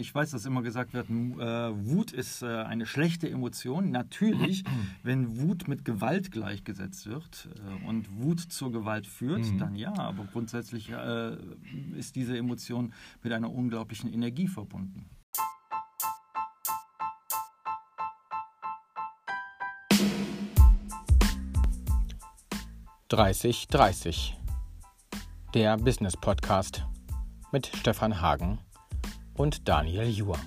Ich weiß, dass immer gesagt wird, äh, Wut ist äh, eine schlechte Emotion. Natürlich, wenn Wut mit Gewalt gleichgesetzt wird äh, und Wut zur Gewalt führt, mhm. dann ja. Aber grundsätzlich äh, ist diese Emotion mit einer unglaublichen Energie verbunden. Dreißig, dreißig. Der Business Podcast mit Stefan Hagen und Daniel Juhr.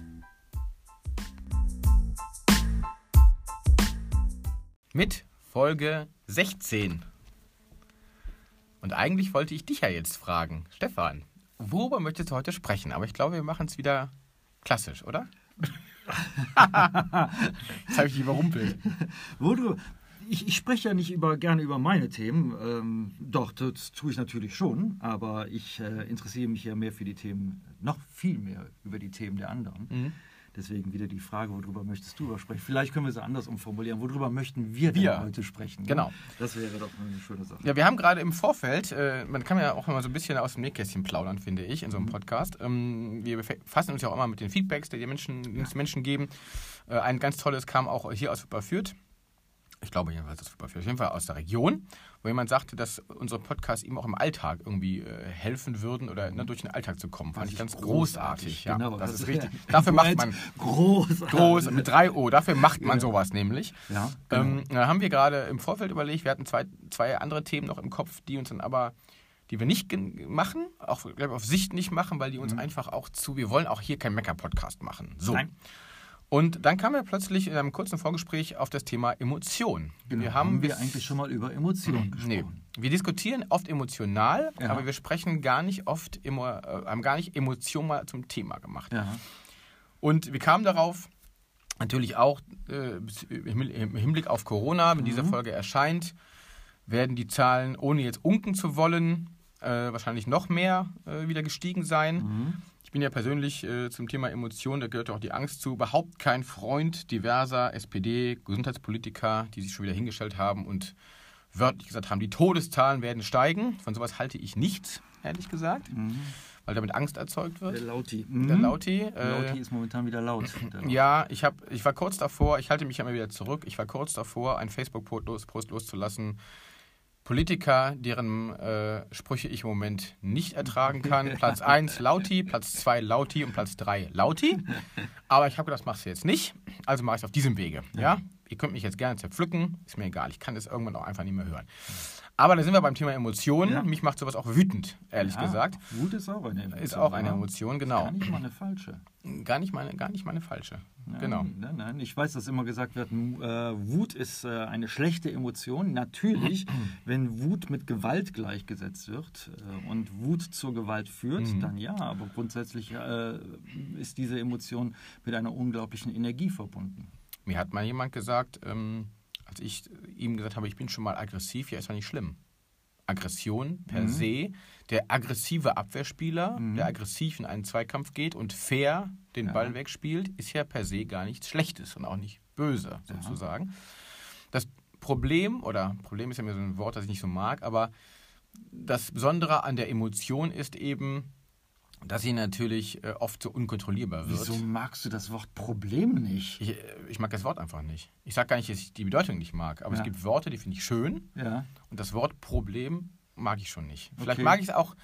Mit Folge 16. Und eigentlich wollte ich dich ja jetzt fragen, Stefan, worüber möchtest du heute sprechen? Aber ich glaube, wir machen es wieder klassisch, oder? Jetzt habe ich dich überrumpelt. Wo du, ich, ich, spreche ja nicht über, gerne über meine Themen. Ähm, doch, das tue ich natürlich schon. Aber ich äh, interessiere mich ja mehr für die Themen, noch viel mehr über die Themen der anderen. Mhm. Deswegen wieder die Frage, worüber möchtest du sprechen? Vielleicht können wir sie anders umformulieren. Worüber möchten wir, wir. heute sprechen? Ne? Genau. Das wäre doch eine schöne Sache. Ja, wir haben gerade im Vorfeld, äh, man kann ja auch immer so ein bisschen aus dem Nähkästchen plaudern, finde ich, in so einem mhm. Podcast. Ähm, wir befassen uns ja auch immer mit den Feedbacks, die die Menschen, ja. Menschen geben. Äh, ein ganz tolles kam auch hier aus Überführt ich glaube jedenfalls das auf jeden Fall aus der Region, wo jemand sagte, dass unsere Podcasts ihm auch im Alltag irgendwie äh, helfen würden oder ne, durch den Alltag zu kommen. Fand ich ganz großartig. großartig. Ja, genau, das, das ist richtig. Dafür macht man großartig. groß mit drei O. Dafür macht man ja. sowas nämlich. Ja, genau. ähm, da haben wir gerade im Vorfeld überlegt. Wir hatten zwei, zwei andere Themen noch im Kopf, die uns dann aber die wir nicht machen, auch glaube auf Sicht nicht machen, weil die uns mhm. einfach auch zu. Wir wollen auch hier keinen Mecker-Podcast machen. So. Nein. Und dann kam er plötzlich in einem kurzen Vorgespräch auf das Thema Emotion. Genau. Wir haben, haben wir eigentlich schon mal über Emotionen gesprochen? Nee. Wir diskutieren oft emotional, ja. aber wir sprechen gar nicht oft, äh, haben gar nicht Emotion mal zum Thema gemacht. Ja. Und wir kamen darauf, natürlich auch äh, im Hinblick auf Corona, wenn mhm. diese Folge erscheint, werden die Zahlen, ohne jetzt unken zu wollen, äh, wahrscheinlich noch mehr äh, wieder gestiegen sein. Mhm bin ja persönlich äh, zum Thema Emotionen, da gehört auch die Angst zu, überhaupt kein Freund diverser SPD-Gesundheitspolitiker, die sich schon wieder hingestellt haben und wörtlich gesagt haben, die Todeszahlen werden steigen. Von sowas halte ich nichts, ehrlich gesagt. Mhm. Weil damit Angst erzeugt wird. Der Lauti. Mhm. Der Lauti. Äh, Lauti ist momentan wieder laut. Ja, ich, hab, ich war kurz davor, ich halte mich ja immer wieder zurück, ich war kurz davor, einen Facebook-Post los, loszulassen, Politiker, deren äh, Sprüche ich im Moment nicht ertragen kann. Platz 1 Lauti, Platz 2 Lauti und Platz 3 Lauti. Aber ich habe gedacht, das machst du jetzt nicht. Also mache ich es auf diesem Wege. Ja? Ihr könnt mich jetzt gerne zerpflücken. Ist mir egal. Ich kann das irgendwann auch einfach nicht mehr hören. Aber da sind wir beim Thema Emotionen. Ja. Mich macht sowas auch wütend, ehrlich ja, gesagt. Wut ist auch eine Emotion. Ist auch eine Emotion, genau. Gar nicht mal eine falsche. Gar nicht meine, gar nicht meine falsche. Nein, genau. Nein, nein. Ich weiß, dass immer gesagt wird, äh, Wut ist äh, eine schlechte Emotion. Natürlich, wenn Wut mit Gewalt gleichgesetzt wird äh, und Wut zur Gewalt führt, mhm. dann ja. Aber grundsätzlich ist diese Emotion mit einer unglaublichen Energie verbunden. Mir hat mal jemand gesagt, ähm, als ich ihm gesagt habe, ich bin schon mal aggressiv, ja, ist doch nicht schlimm. Aggression per mhm. se, der aggressive Abwehrspieler, mhm. der aggressiv in einen Zweikampf geht und fair den ja. Ball wegspielt, ist ja per se gar nichts Schlechtes und auch nicht böse, sozusagen. Ja. Das Problem, oder Problem ist ja mir so ein Wort, das ich nicht so mag, aber das Besondere an der Emotion ist eben, dass sie natürlich äh, oft so unkontrollierbar wird. Wieso magst du das Wort Problem nicht? Ich, äh, ich mag das Wort einfach nicht. Ich sage gar nicht, dass ich die Bedeutung nicht mag, aber ja. es gibt Worte, die finde ich schön. Ja. Und das Wort Problem mag ich schon nicht. Vielleicht okay. mag ich es auch,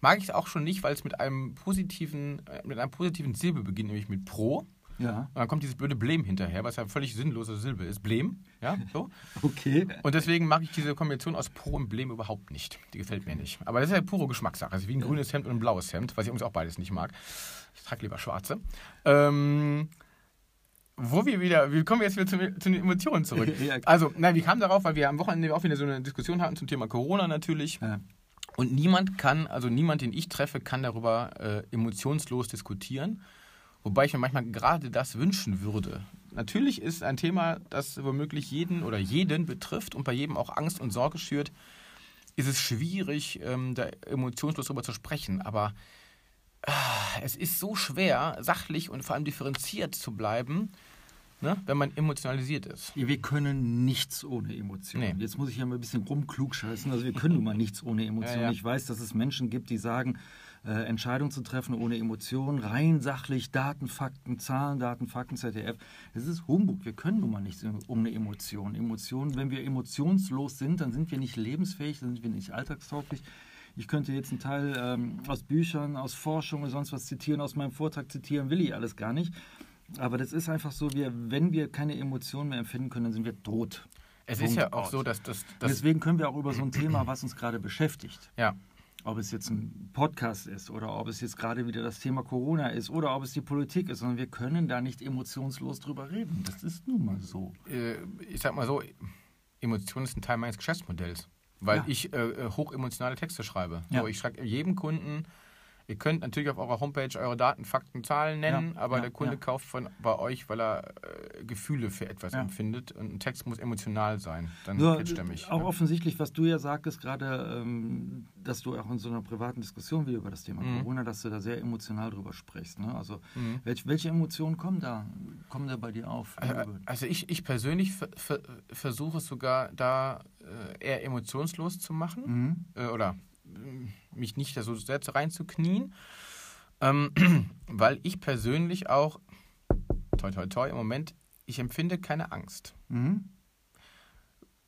mag ich es auch schon nicht, weil es mit einem positiven, äh, mit einem positiven Silbe beginnt, nämlich mit Pro. Ja. Und dann kommt dieses blöde Blem hinterher, was ja völlig sinnlose Silbe ist. Blem. Ja, so. okay. Und deswegen mag ich diese Kombination aus Pro und Blem überhaupt nicht. Die gefällt mir nicht. Aber das ist ja pure Geschmackssache. Also wie ein grünes Hemd und ein blaues Hemd, was ich übrigens auch beides nicht mag. Ich trage lieber schwarze. Ähm, wo wir wieder, wie kommen wir jetzt wieder zu, zu den Emotionen zurück? Also, nein, wir kamen darauf, weil wir am Wochenende auch wieder so eine Diskussion hatten zum Thema Corona natürlich. Ja. Und niemand kann, also niemand, den ich treffe, kann darüber äh, emotionslos diskutieren. Wobei ich mir manchmal gerade das wünschen würde. Natürlich ist ein Thema, das womöglich jeden oder jeden betrifft und bei jedem auch Angst und Sorge schürt, ist es schwierig, ähm, da emotionslos darüber zu sprechen. Aber äh, es ist so schwer, sachlich und vor allem differenziert zu bleiben, ne, wenn man emotionalisiert ist. Ja, wir können nichts ohne Emotionen. Nee. Jetzt muss ich ja mal ein bisschen rumklugscheißen. Also wir können nun mal nichts ohne Emotionen. Ja, ja. Ich weiß, dass es Menschen gibt, die sagen, äh, Entscheidungen zu treffen ohne Emotionen, rein sachlich, Daten, Fakten, Zahlen, Daten, Fakten, ZDF. Das ist Humbug. Wir können nun mal nicht ohne Emotionen. Emotionen, wenn wir emotionslos sind, dann sind wir nicht lebensfähig, dann sind wir nicht alltagstauglich. Ich könnte jetzt einen Teil ähm, aus Büchern, aus Forschung oder sonst was zitieren, aus meinem Vortrag zitieren, will ich alles gar nicht. Aber das ist einfach so, wir, wenn wir keine Emotionen mehr empfinden können, dann sind wir tot. Es Punkt ist ja auch aus. so, dass das. Deswegen können wir auch über so ein Thema, was uns gerade beschäftigt. Ja. Ob es jetzt ein Podcast ist oder ob es jetzt gerade wieder das Thema Corona ist oder ob es die Politik ist, sondern wir können da nicht emotionslos drüber reden. Das ist nun mal so. Äh, ich sag mal so, Emotion ist ein Teil meines Geschäftsmodells, weil ja. ich äh, äh hochemotionale Texte schreibe. Ja. So, ich schreibe jedem Kunden Ihr könnt natürlich auf eurer Homepage eure Daten, Fakten, Zahlen nennen, ja, aber ja, der Kunde ja. kauft von, bei euch, weil er äh, Gefühle für etwas empfindet. Und ein Text muss emotional sein. Dann Nur, er mich. Auch offensichtlich, was du ja sagtest gerade, ähm, dass du auch in so einer privaten Diskussion wie über das Thema mhm. Corona, dass du da sehr emotional drüber sprichst. Ne? Also mhm. welch, welche Emotionen kommen da, kommen da bei dir auf? Äh, also ich, ich persönlich versuche es sogar da äh, eher emotionslos zu machen. Mhm. Äh, oder mich nicht da so sehr reinzuknien, ähm, weil ich persönlich auch, toi toi toi, im Moment, ich empfinde keine Angst. Mhm.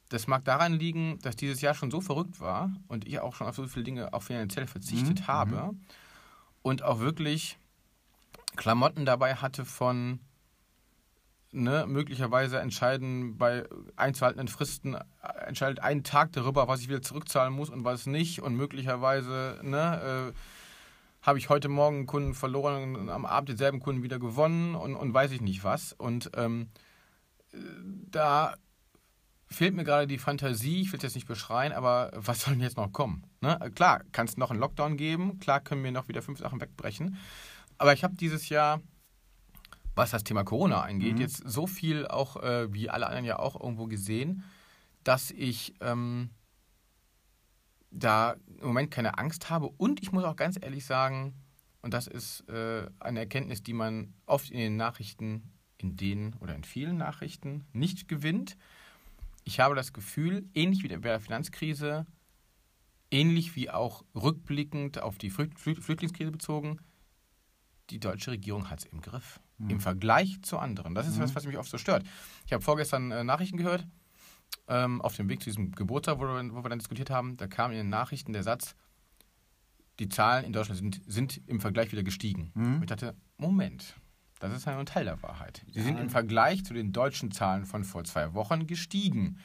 Das mag daran liegen, dass dieses Jahr schon so verrückt war und ich auch schon auf so viele Dinge auch finanziell verzichtet mhm. habe mhm. und auch wirklich Klamotten dabei hatte von ne, möglicherweise entscheiden bei einzuhaltenden Fristen, äh, entscheidet einen Tag darüber, was ich wieder zurückzahlen muss und was nicht. Und möglicherweise ne, äh, habe ich heute Morgen einen Kunden verloren und am Abend denselben Kunden wieder gewonnen und, und weiß ich nicht was. Und ähm, da fehlt mir gerade die Fantasie, ich will es jetzt nicht beschreien, aber was soll denn jetzt noch kommen? Ne? Klar, kann es noch einen Lockdown geben, klar können wir noch wieder fünf Sachen wegbrechen. Aber ich habe dieses Jahr was das Thema Corona angeht, mhm. jetzt so viel auch, äh, wie alle anderen ja auch irgendwo gesehen, dass ich ähm, da im Moment keine Angst habe. Und ich muss auch ganz ehrlich sagen, und das ist äh, eine Erkenntnis, die man oft in den Nachrichten, in denen oder in vielen Nachrichten nicht gewinnt. Ich habe das Gefühl, ähnlich wie bei der Finanzkrise, ähnlich wie auch rückblickend auf die Flüchtlingskrise bezogen, die deutsche Regierung hat es im Griff mhm. im Vergleich zu anderen. Das ist mhm. was, was mich oft so stört. Ich habe vorgestern äh, Nachrichten gehört, ähm, auf dem Weg zu diesem Geburtstag, wo wir, wo wir, dann diskutiert haben, da kam in den Nachrichten der Satz, die Zahlen in Deutschland sind, sind im Vergleich wieder gestiegen. Mhm. Ich dachte, Moment, das ist ein Teil der Wahrheit. Sie ja. sind im Vergleich zu den deutschen Zahlen von vor zwei Wochen gestiegen.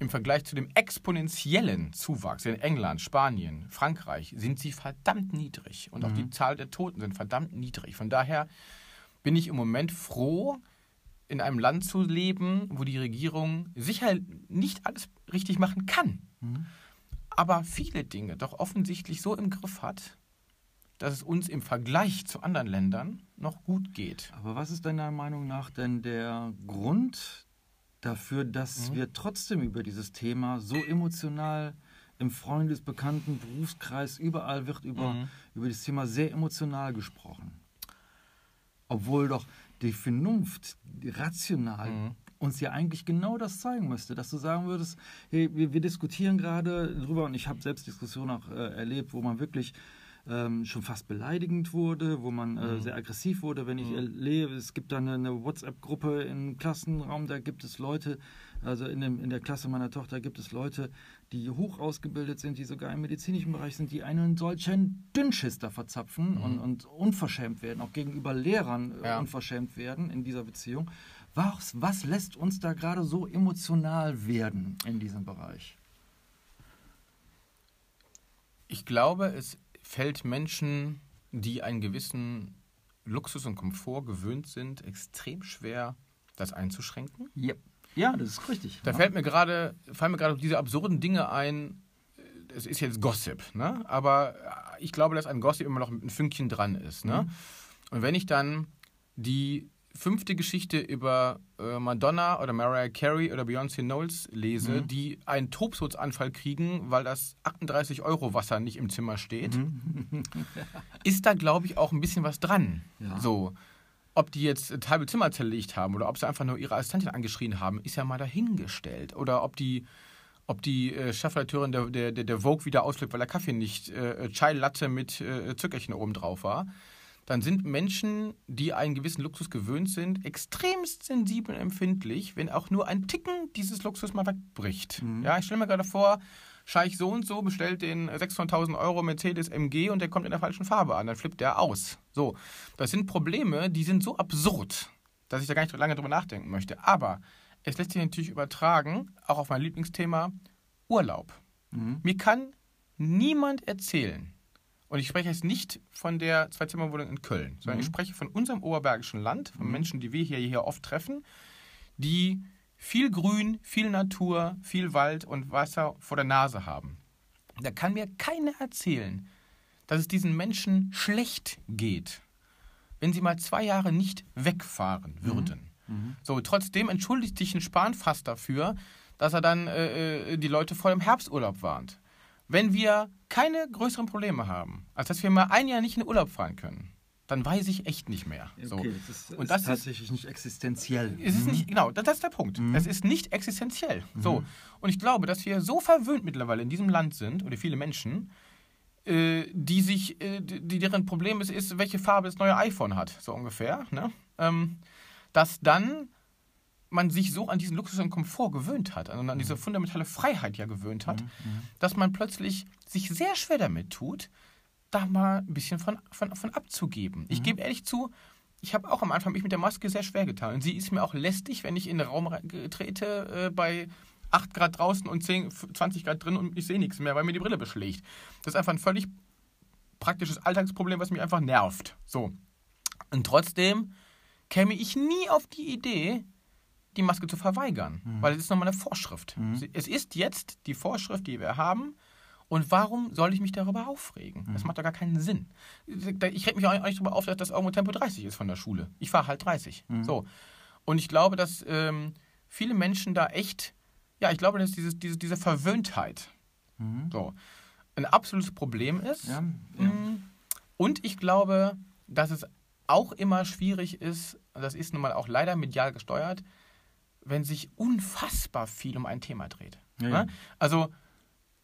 Im Vergleich zu dem exponentiellen Zuwachs in England, Spanien, Frankreich sind sie verdammt niedrig. Und auch die mhm. Zahl der Toten sind verdammt niedrig. Von daher bin ich im Moment froh, in einem Land zu leben, wo die Regierung sicher nicht alles richtig machen kann, mhm. aber viele Dinge doch offensichtlich so im Griff hat, dass es uns im Vergleich zu anderen Ländern noch gut geht. Aber was ist deiner Meinung nach denn der Grund dafür, dass mhm. wir trotzdem über dieses Thema so emotional im Freundes-, Bekannten-, Berufskreis, überall wird über, mhm. über das Thema sehr emotional gesprochen? Obwohl doch die Vernunft, die rational, mhm. uns ja eigentlich genau das zeigen müsste, dass du sagen würdest, hey, wir, wir diskutieren gerade drüber und ich habe selbst Diskussionen auch äh, erlebt, wo man wirklich ähm, schon fast beleidigend wurde, wo man äh, mhm. sehr aggressiv wurde. Wenn ich mhm. erlebe, es gibt da eine, eine WhatsApp-Gruppe im Klassenraum, da gibt es Leute, also in, dem, in der Klasse meiner Tochter gibt es Leute, die hoch ausgebildet sind, die sogar im medizinischen Bereich sind, die einen solchen Dünnschister verzapfen mhm. und, und, unverschämt werden, auch gegenüber Lehrern äh, ja. unverschämt werden in dieser Beziehung. Was, was lässt uns da gerade so emotional werden in diesem Bereich? Ich glaube, es fällt Menschen, die einen gewissen Luxus und Komfort gewöhnt sind, extrem schwer, das einzuschränken. Yep. Ja, das ist richtig. Da ja. fällt mir gerade, fallen mir gerade diese absurden Dinge ein. Es ist jetzt Gossip, ne? Aber ich glaube, dass ein Gossip immer noch ein Fünkchen dran ist, ne? Mhm. Und wenn ich dann die fünfte Geschichte über äh, Madonna oder Mariah Carey oder Beyoncé Knowles lese, mhm. die einen Tobsuchtsanfall kriegen, weil das 38 Euro Wasser nicht im Zimmer steht, mhm. ist da, glaube ich, auch ein bisschen was dran. Ja. So. Ob die jetzt ein halbe Zimmer zerlegt haben oder ob sie einfach nur ihre Assistentin angeschrien haben, ist ja mal dahingestellt. Oder ob die ob die äh, Chefredakteurin der, der, der, der Vogue wieder ausflippt, weil der Kaffee nicht äh, Chai Latte mit äh, Zuckerchen oben drauf war, dann sind Menschen, die einen gewissen Luxus gewöhnt sind, extremst sensibel und empfindlich, wenn auch nur ein Ticken dieses Luxus mal wegbricht. Mhm. Ja, ich stelle mir gerade vor, Scheich so und so bestellt den 600.000 Euro Mercedes MG und der kommt in der falschen Farbe an, dann flippt der aus. So, das sind Probleme, die sind so absurd, dass ich da gar nicht lange drüber nachdenken möchte. Aber es lässt sich natürlich übertragen, auch auf mein Lieblingsthema, Urlaub. Mhm. Mir kann niemand erzählen, und ich spreche jetzt nicht von der Zwei-Zimmer-Wohnung in Köln, sondern mhm. ich spreche von unserem oberbergischen Land, von mhm. Menschen, die wir hier, hier oft treffen, die viel Grün, viel Natur, viel Wald und Wasser vor der Nase haben. Da kann mir keiner erzählen, dass es diesen Menschen schlecht geht, wenn sie mal zwei Jahre nicht wegfahren mhm. würden. Mhm. So, trotzdem entschuldigt sich ein Spahn fast dafür, dass er dann äh, äh die Leute vor dem Herbsturlaub warnt. Wenn wir keine größeren Probleme haben, als dass wir mal ein Jahr nicht in den Urlaub fahren können, dann weiß ich echt nicht mehr. So. Okay, das ist, und das ist tatsächlich nicht existenziell. Es ist mhm. nicht, genau, das, ist der Punkt. Mhm. Es ist nicht existenziell. Mhm. So. Und ich glaube, dass wir so verwöhnt mittlerweile in diesem Land sind, oder viele Menschen, äh, die sich, äh, die, deren Problem ist, ist, welche Farbe das neue iPhone hat, so ungefähr, ne? ähm, dass dann man sich so an diesen Luxus und Komfort gewöhnt hat, also an diese mhm. fundamentale Freiheit ja gewöhnt hat, mhm. mhm. dass man plötzlich sich sehr schwer damit tut, da mal ein bisschen von, von, von abzugeben. Mhm. Ich gebe ehrlich zu, ich habe auch am Anfang mich mit der Maske sehr schwer getan. Und sie ist mir auch lästig, wenn ich in den Raum trete äh, bei 8 Grad draußen und 10, 20 Grad drin und ich sehe nichts mehr, weil mir die Brille beschlägt. Das ist einfach ein völlig praktisches Alltagsproblem, was mich einfach nervt. So. Und trotzdem käme ich nie auf die Idee, die Maske zu verweigern, mhm. weil es ist nochmal eine Vorschrift. Mhm. Es ist jetzt die Vorschrift, die wir haben. Und warum soll ich mich darüber aufregen? Das mhm. macht doch gar keinen Sinn. Ich reg mich auch nicht darüber auf, dass das irgendwo Tempo 30 ist von der Schule. Ich fahre halt 30. Mhm. So. Und ich glaube, dass ähm, viele Menschen da echt, ja, ich glaube, dass dieses, diese, diese Verwöhntheit mhm. so, ein absolutes Problem ist. Ja, ja. Mm. Und ich glaube, dass es auch immer schwierig ist, das ist nun mal auch leider medial gesteuert, wenn sich unfassbar viel um ein Thema dreht. Ja, ja. Also,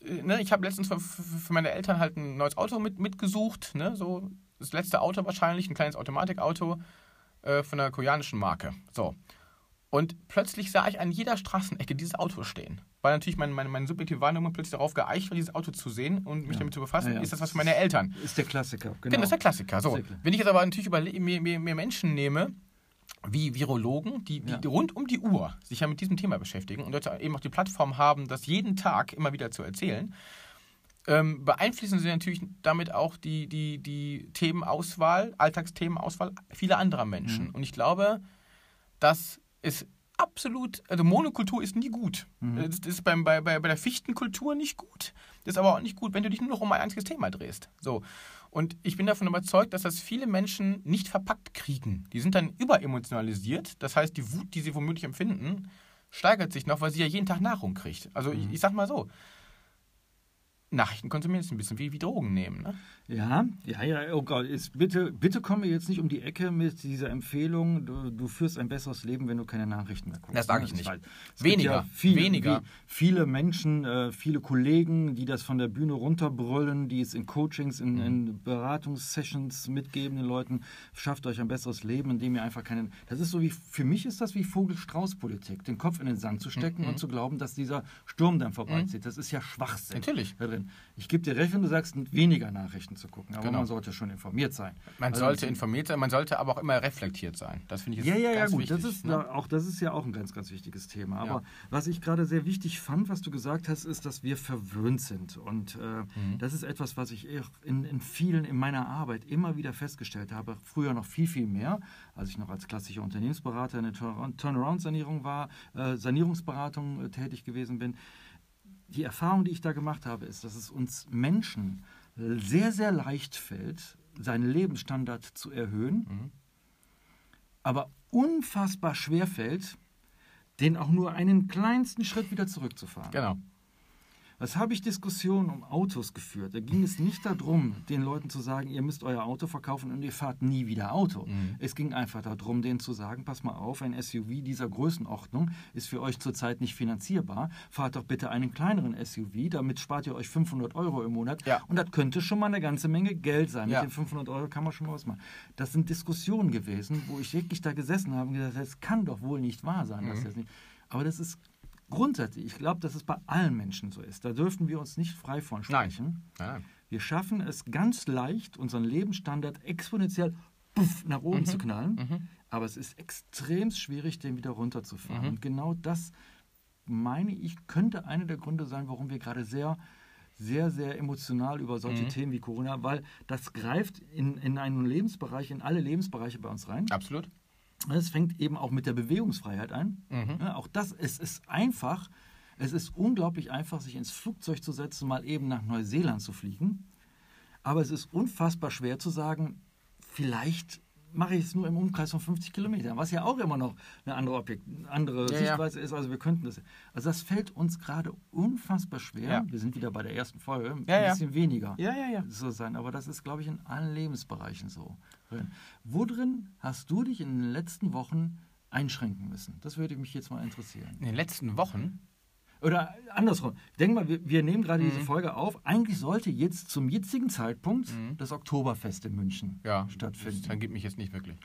ne, ich habe letztens für, für, meine Eltern halt ein neues Auto mit, mitgesucht, ne, so das letzte Auto wahrscheinlich, ein kleines Automatikauto äh, von einer koreanischen Marke. So. Und plötzlich sah ich an jeder Straßenecke dieses Auto stehen. Weil natürlich meine, meine, meine subjektive Wahrnehmung plötzlich darauf geeicht war, dieses Auto zu sehen und mich ja. damit zu befassen. Ja, ist das was für meine Eltern? Ist der Klassiker, genau. genau ist der Klassiker. So. Wenn ich jetzt aber natürlich mir, mir, mir Menschen nehme, wie Virologen, die, die, ja. rund um die Uhr sich ja mit diesem Thema beschäftigen und dort eben auch die Plattform haben, das jeden Tag immer wieder zu erzählen, ähm, beeinflussen sie natürlich damit auch die, die, die Themenauswahl, Alltagsthemenauswahl vieler anderer Menschen. Mhm. Und ich glaube, dass es absolut, also Monokultur ist nie gut. Mhm. Das ist beim, bei, bei, bei der Fichtenkultur nicht gut. Das ist aber auch nicht gut, wenn du dich nur noch um ein einziges Thema drehst. So. Und ich bin davon überzeugt, dass das viele Menschen nicht verpackt kriegen. Die sind dann überemotionalisiert. Das heißt, die Wut, die sie womöglich empfinden, steigert sich noch, weil sie ja jeden Tag Nahrung kriegt. Also mhm. ich, ich sag mal so, Nachrichten konsumieren ist ein bisschen wie, wie Drogen nehmen. Ne? Ja, ja, ja, oh Gott, ist, bitte, bitte komm mir jetzt nicht um die Ecke mit dieser Empfehlung, du, du führst ein besseres Leben, wenn du keine Nachrichten mehr guckst. Das sage ich nicht. Weniger, ja viel, weniger. Viele Menschen, äh, viele Kollegen, die das von der Bühne runterbrüllen, die es in Coachings, in, mhm. in Beratungssessions mitgeben den Leuten, schafft euch ein besseres Leben, indem ihr einfach keinen... Das ist so wie, für mich ist das wie Vogel-Strauß-Politik, den Kopf in den Sand zu stecken mhm. und zu glauben, dass dieser Sturm dann vorbeizieht. Mhm. Das ist ja Schwachsinn. Natürlich. Ich gebe dir recht, wenn du sagst, weniger Nachrichten zu gucken. Aber genau. man sollte schon informiert sein. Man also, sollte informiert sein, man sollte aber auch immer reflektiert sein. Das finde ich ja, ja, ja, gut. Wichtig, das ist, ne? auch, das ist ja auch ein ganz, ganz wichtiges Thema. Aber ja. was ich gerade sehr wichtig fand, was du gesagt hast, ist, dass wir verwöhnt sind. Und äh, mhm. das ist etwas, was ich in, in vielen, in meiner Arbeit immer wieder festgestellt habe. Früher noch viel, viel mehr, als ich noch als klassischer Unternehmensberater in der Turnaround-Sanierung war, äh, Sanierungsberatung äh, tätig gewesen bin die Erfahrung, die ich da gemacht habe, ist, dass es uns Menschen sehr, sehr leicht fällt, seinen Lebensstandard zu erhöhen, mhm. aber unfassbar schwer fällt, den auch nur einen kleinsten Schritt wieder zurückzufahren. Genau. Was habe ich Diskussionen um Autos geführt? Da ging es nicht darum, den Leuten zu sagen, ihr müsst euer Auto verkaufen und ihr fahrt nie wieder Auto. Mhm. Es ging einfach darum, denen zu sagen, pass mal auf, ein SUV dieser Größenordnung ist für euch zurzeit nicht finanzierbar. Fahrt doch bitte einen kleineren SUV, damit spart ihr euch 500 Euro im Monat. Ja. Und das könnte schon mal eine ganze Menge Geld sein. Ja. Mit den 500 Euro kann man schon mal was machen. Das sind Diskussionen gewesen, wo ich wirklich da gesessen habe und gesagt, das kann doch wohl nicht wahr sein. Mhm. Dass das nicht aber das ist grundsätzlich, ich glaube, dass es bei allen Menschen so ist. Da dürften wir uns nicht frei von sprechen. Nein. Nein. Wir schaffen es ganz leicht, unseren Lebensstandard exponentiell puff, nach oben mhm. zu knallen. Mhm. Aber es ist extrem schwierig, den wieder runterzufahren. Mhm. Und genau das, meine ich, könnte einer der Gründe sein, warum wir gerade sehr sehr, sehr emotional über solche mhm. Themen wie Corona, weil das greift in, in einen Lebensbereich, in alle Lebensbereiche bei uns rein. Absolut. Es fängt eben auch mit der Bewegungsfreiheit an. Mhm. Ja, auch das es ist einfach. Es ist unglaublich einfach, sich ins Flugzeug zu setzen, mal eben nach Neuseeland zu fliegen. Aber es ist unfassbar schwer zu sagen, vielleicht mache ich es nur im Umkreis von 50 Kilometern, was ja auch immer noch eine andere, Objekt, andere ja, Sichtweise ja. ist. Also wir könnten das. Also das fällt uns gerade unfassbar schwer. Ja. Wir sind wieder bei der ersten Folge, ein bisschen weniger ja, ja, ja. so sein. Aber das ist, glaube ich, in allen Lebensbereichen so. Wo drin hast du dich in den letzten Wochen einschränken müssen? Das würde mich jetzt mal interessieren. In den letzten Wochen? Oder andersrum. Denk mal, wir, wir nehmen gerade mhm. diese Folge auf. Eigentlich sollte jetzt zum jetzigen Zeitpunkt mhm. das Oktoberfest in München ja, stattfinden. Dann gibt mich jetzt nicht wirklich.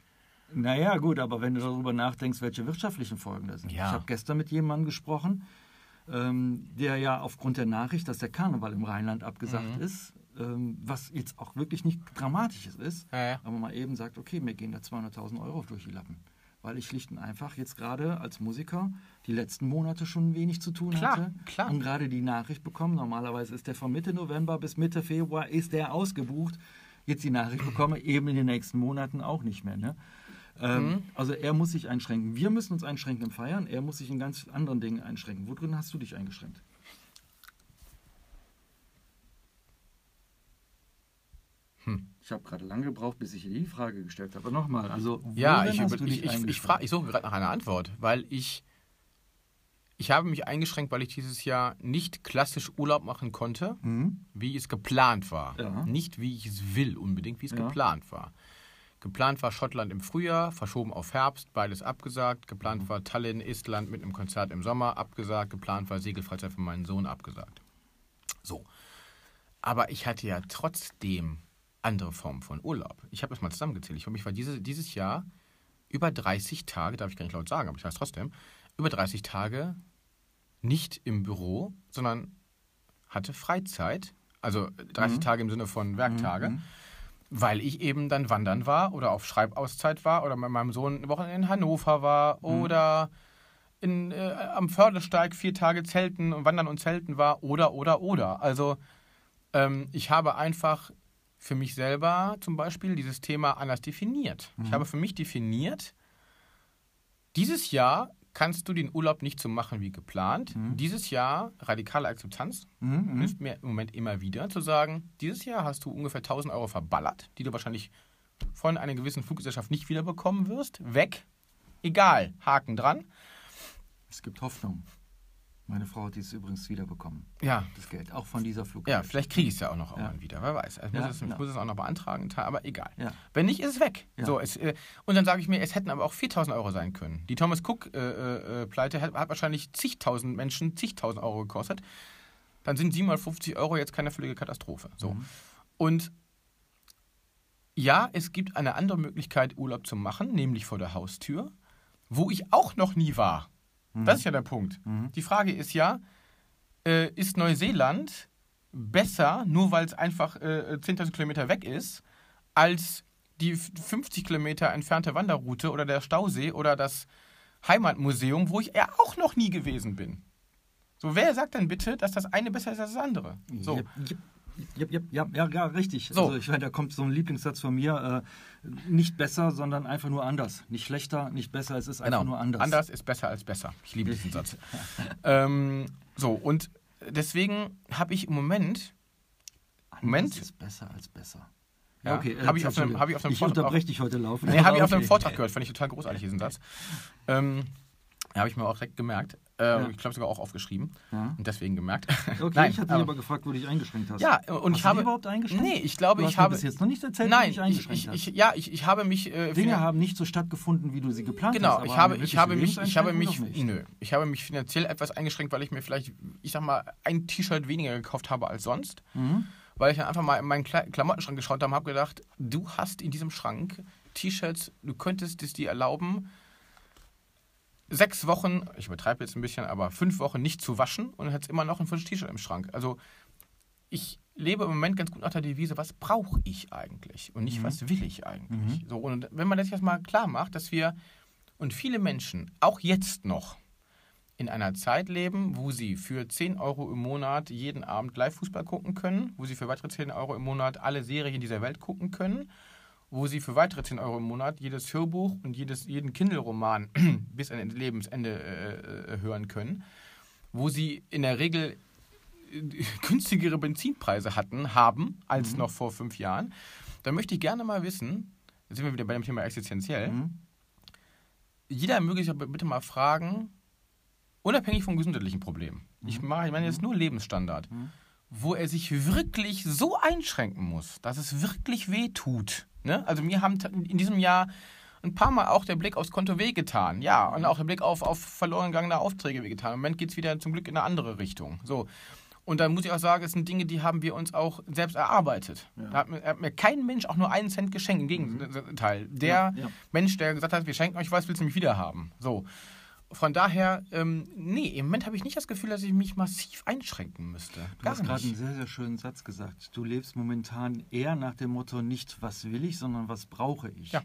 Naja, gut, aber wenn du darüber nachdenkst, welche wirtschaftlichen Folgen das sind. Ja. Ich habe gestern mit jemandem gesprochen, ähm, der ja aufgrund der Nachricht, dass der Karneval im Rheinland abgesagt mhm. ist, ähm, was jetzt auch wirklich nicht Dramatisches ist, ja, ja. aber mal eben sagt, okay, mir gehen da 200.000 Euro durch die Lappen weil ich schlicht und einfach jetzt gerade als Musiker die letzten Monate schon wenig zu tun klar, hatte klar. und gerade die Nachricht bekommen. Normalerweise ist der von Mitte November bis Mitte Februar ist der ausgebucht. Jetzt die Nachricht bekomme, eben in den nächsten Monaten auch nicht mehr. Ne? Ähm, mhm. Also er muss sich einschränken. Wir müssen uns einschränken im Feiern. Er muss sich in ganz anderen Dingen einschränken. Worin hast du dich eingeschränkt? Hm. Ich habe gerade lange gebraucht, bis ich die Frage gestellt habe. Aber nochmal, also ja, ich, ich, ich, ich, frage, ich suche gerade nach einer Antwort, weil ich ich habe mich eingeschränkt, weil ich dieses Jahr nicht klassisch Urlaub machen konnte, mhm. wie es geplant war. Ja. Nicht wie ich es will unbedingt, wie es ja. geplant war. Geplant war Schottland im Frühjahr, verschoben auf Herbst, beides abgesagt. Geplant mhm. war Tallinn, Estland mit einem Konzert im Sommer, abgesagt. Geplant war Segelfreizeit für meinen Sohn, abgesagt. So. Aber ich hatte ja trotzdem andere Formen von Urlaub. Ich habe das mal zusammengezählt. Für mich war diese, dieses Jahr über 30 Tage, darf ich gar nicht laut sagen, aber ich sage es trotzdem, über 30 Tage nicht im Büro, sondern hatte Freizeit. Also 30 mhm. Tage im Sinne von Werktage. Mhm. Weil ich eben dann wandern war oder auf Schreibauszeit war oder mit meinem Sohn eine Woche in Hannover war mhm. oder in, äh, am Fördersteig vier Tage zelten und wandern und zelten war oder, oder, oder. Also ähm, ich habe einfach für mich selber zum Beispiel dieses Thema anders definiert. Mhm. Ich habe für mich definiert, dieses Jahr kannst du den Urlaub nicht so machen wie geplant. Mhm. Dieses Jahr radikale Akzeptanz mhm. hilft mir im Moment immer wieder zu sagen, dieses Jahr hast du ungefähr 1000 Euro verballert, die du wahrscheinlich von einer gewissen Fluggesellschaft nicht wiederbekommen wirst. Weg. Egal. Haken dran. Es gibt Hoffnung. Meine Frau hat dies übrigens wiederbekommen. Ja. Das Geld, auch von dieser Flugreise. Ja, vielleicht kriege ich es ja auch noch ja. irgendwann wieder, wer weiß. Ich, ja, muss, es, ich muss es auch noch beantragen, aber egal. Ja. Wenn nicht, ist es weg. So, es, äh, und dann sage ich mir, es hätten aber auch 4000 Euro sein können. Die Thomas Cook-Pleite äh, äh, hat, hat, wahrscheinlich zigtausend Menschen zigtausend Euro gekostet. Dann sind 7 mal 50 Euro jetzt keine völlige Katastrophe. So. Mhm. Und ja, es gibt eine andere Möglichkeit, Urlaub zu machen, nämlich vor der Haustür, wo ich auch noch nie war. Mhm. Das ist ja der Punkt. Mhm. Die Frage ist ja, äh, ist Neuseeland besser, nur weil es einfach äh, 10.000 Kilometer weg ist, als die 50 Kilometer entfernte Wanderroute oder der Stausee oder das Heimatmuseum, wo ich ja auch noch nie gewesen bin. So, wer sagt denn bitte, dass das eine besser ist als das andere? So. Yep, yep. Ja, ja, ja, ja, richtig. So. Also ich meine, da kommt so ein Lieblingssatz von mir, äh, nicht besser, sondern einfach nur anders. Nicht schlechter, nicht besser, es ist einfach genau. nur anders. Anders ist besser als besser. Ich liebe diesen Satz. ähm, so, und deswegen habe ich im Moment... Anders Moment. ist besser als besser. Ja, okay. Äh, habe ich, auf einem, hab ich auf einem ich unterbreche dich heute laufen. Nee, habe ich auf einem Vortrag gehört, fand ich total großartig, diesen Satz. Ähm, habe ich mir auch direkt gemerkt. Äh, ja. Ich glaube sogar auch aufgeschrieben ja. und deswegen gemerkt. Okay, Nein, ich hatte aber, aber gefragt, wo du dich eingeschränkt hast. Ja, und hast ich habe überhaupt eingeschränkt. Nee, ich glaube, du ich habe das jetzt noch nicht erzählt, Nein, ich eingeschränkt ich, ich, ja, ich, ich habe mich äh, Dinge haben nicht so stattgefunden, wie du sie geplant genau, hast. Genau, ich habe ich habe mich ich habe mich nö, ich habe mich finanziell etwas eingeschränkt, weil ich mir vielleicht ich sag mal ein T-Shirt weniger gekauft habe als sonst. Mhm. Weil ich dann einfach mal in meinen Klamottenschrank geschaut habe und habe gedacht, du hast in diesem Schrank T-Shirts, du könntest es dir erlauben, sechs Wochen, ich übertreibe jetzt ein bisschen, aber fünf Wochen nicht zu waschen und hättest immer noch ein frisches T-Shirt im Schrank. Also ich lebe im Moment ganz gut nach der Devise, was brauche ich eigentlich und nicht, mhm. was will ich eigentlich. Mhm. So, und wenn man das jetzt mal klar macht, dass wir und viele Menschen auch jetzt noch in einer Zeit leben, wo sie für 10 Euro im Monat jeden Abend Live-Fußball gucken können, wo sie für weitere 10 Euro im Monat alle Serien dieser Welt gucken können wo sie für weitere 10 Euro im Monat jedes Hörbuch und jedes, jeden Kindle-Roman bis an Lebensende äh, äh, hören können, wo sie in der Regel äh, günstigere Benzinpreise hatten, haben, als mhm. noch vor fünf Jahren. Da möchte ich gerne mal wissen, jetzt sind wir wieder bei dem Thema existenziell, mhm. jeder möge sich bitte mal fragen, unabhängig vom gesundheitlichen Problem, mhm. ich, mache, ich meine jetzt nur Lebensstandard, mhm. wo er sich wirklich so einschränken muss, dass es wirklich weh tut Ne? Also mir haben in diesem Jahr ein paar Mal auch der Blick aufs Konto wehgetan. Ja, und auch der Blick auf, auf verloren gegangene Aufträge wehgetan. Im Moment geht es wieder zum Glück in eine andere Richtung. So. Und dann muss ich auch sagen, es sind Dinge, die haben wir uns auch selbst erarbeitet. Ja. Da hat mir, hat mir, kein Mensch auch nur einen Cent geschenkt. Im Gegenteil. Der ja, ja. Mensch, der gesagt hat, wir schenken euch was, willst du mich wieder haben. So. Von daher, ähm, nee, im Moment habe ich nicht das Gefühl, dass ich mich massiv einschränken müsste. Du Gar hast gerade einen sehr, sehr schönen Satz gesagt. Du lebst momentan eher nach dem Motto, nicht was will ich, sondern was brauche ich. Ja.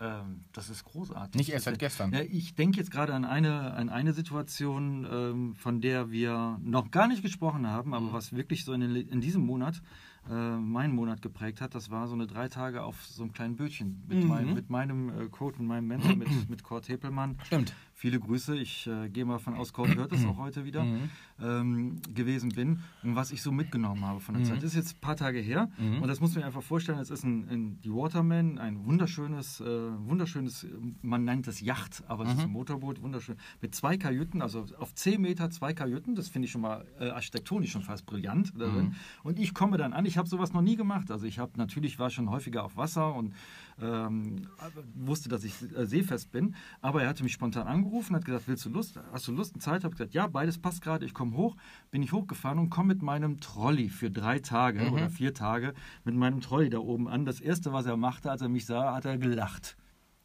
Ähm, das ist großartig. Nicht erst seit gestern. Ja, ich denke jetzt gerade an eine, an eine Situation, ähm, von der wir noch gar nicht gesprochen haben, aber mhm. was wirklich so in, den, in diesem Monat äh, meinen Monat geprägt hat. Das war so eine drei Tage auf so einem kleinen Bötchen mit, mhm. mein, mit meinem äh, Coach, mit meinem Mentor, mit, mit Kurt Hepelmann. Stimmt. Viele Grüße. Ich äh, gehe mal von aus, Kurt hört es auch heute wieder, mhm. ähm, gewesen bin und was ich so mitgenommen habe von der mhm. Zeit. Das ist jetzt ein paar Tage her mhm. und das muss man einfach vorstellen. Es ist ein, ein, die Waterman, ein wunderschönes, äh, wunderschönes, man nennt es Yacht, aber es ist ein. Motorboot, wunderschön, mit zwei Kajüten, also auf 10 Meter zwei Kajüten. Das finde ich schon mal äh, architektonisch schon fast brillant. Und ich komme dann an, ich habe sowas noch nie gemacht. Also ich habe natürlich war schon häufiger auf Wasser und ähm, wusste, dass ich äh, seefest bin. Aber er hatte mich spontan angerufen, hat gesagt, willst du Lust, hast du Lust und Zeit? Habe gesagt, ja, beides passt gerade. Ich komme hoch, bin ich hochgefahren und komme mit meinem Trolley für drei Tage mhm. oder vier Tage mit meinem Trolley da oben an. Das erste, was er machte, als er mich sah, hat er gelacht.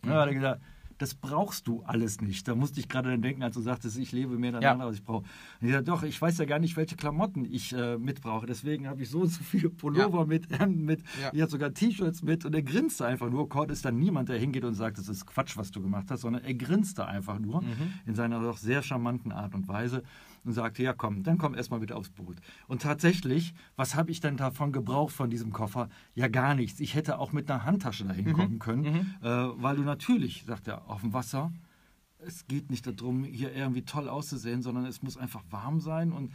Mhm. Ja, hat er gesagt, das brauchst du alles nicht. Da musste ich gerade dann denken, als du sagtest, ich lebe mehr dann ja. als ich brauche. Und ich sagte, doch, ich weiß ja gar nicht, welche Klamotten ich äh, mitbrauche. Deswegen habe ich so und so viele Pullover ja. mit, Hemden mit, ja. ich hatte sogar T-Shirts mit und er grinste einfach nur. Kurt ist dann niemand, der hingeht und sagt, das ist Quatsch, was du gemacht hast, sondern er grinste einfach nur mhm. in seiner doch sehr charmanten Art und Weise und sagte, ja komm, dann komm erstmal mit aufs Boot. Und tatsächlich, was habe ich denn davon gebraucht von diesem Koffer? Ja, gar nichts. Ich hätte auch mit einer Handtasche dahin mhm. kommen können, mhm. äh, weil du natürlich, sagt er, auf dem Wasser, es geht nicht darum, hier irgendwie toll auszusehen, sondern es muss einfach warm sein und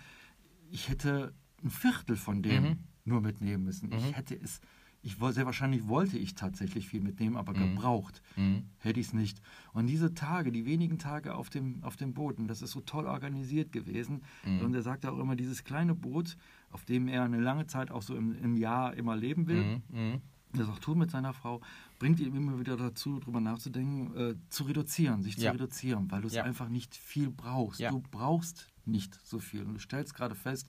ich hätte ein Viertel von dem mhm. nur mitnehmen müssen. Ich mhm. hätte es ich sehr wahrscheinlich wollte ich tatsächlich viel mitnehmen, aber mhm. gebraucht mhm. hätte ich es nicht. Und diese Tage, die wenigen Tage auf dem, auf dem Boot, und das ist so toll organisiert gewesen. Mhm. Und er sagt auch immer, dieses kleine Boot, auf dem er eine lange Zeit auch so im, im Jahr immer leben will, das auch tut mit seiner Frau, bringt ihn immer wieder dazu, darüber nachzudenken, äh, zu reduzieren, sich ja. zu reduzieren, weil du es ja. einfach nicht viel brauchst. Ja. Du brauchst nicht so viel. Und du stellst gerade fest,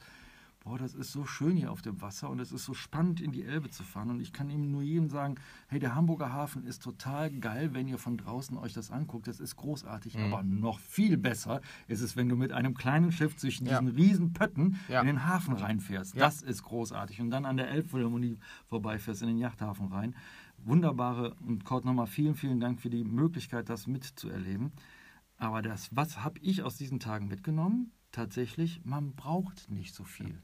boah, das ist so schön hier auf dem Wasser und es ist so spannend, in die Elbe zu fahren. Und ich kann ihm nur jedem sagen, hey, der Hamburger Hafen ist total geil, wenn ihr von draußen euch das anguckt. Das ist großartig, mhm. aber noch viel besser ist es, wenn du mit einem kleinen Schiff zwischen ja. diesen riesen Pötten ja. in den Hafen reinfährst. Ja. Das ist großartig. Und dann an der Elbphilharmonie vorbeifährst, in den Yachthafen rein. Wunderbare und Kurt nochmal vielen, vielen Dank für die Möglichkeit, das mitzuerleben. Aber das, was habe ich aus diesen Tagen mitgenommen? Tatsächlich, man braucht nicht so viel.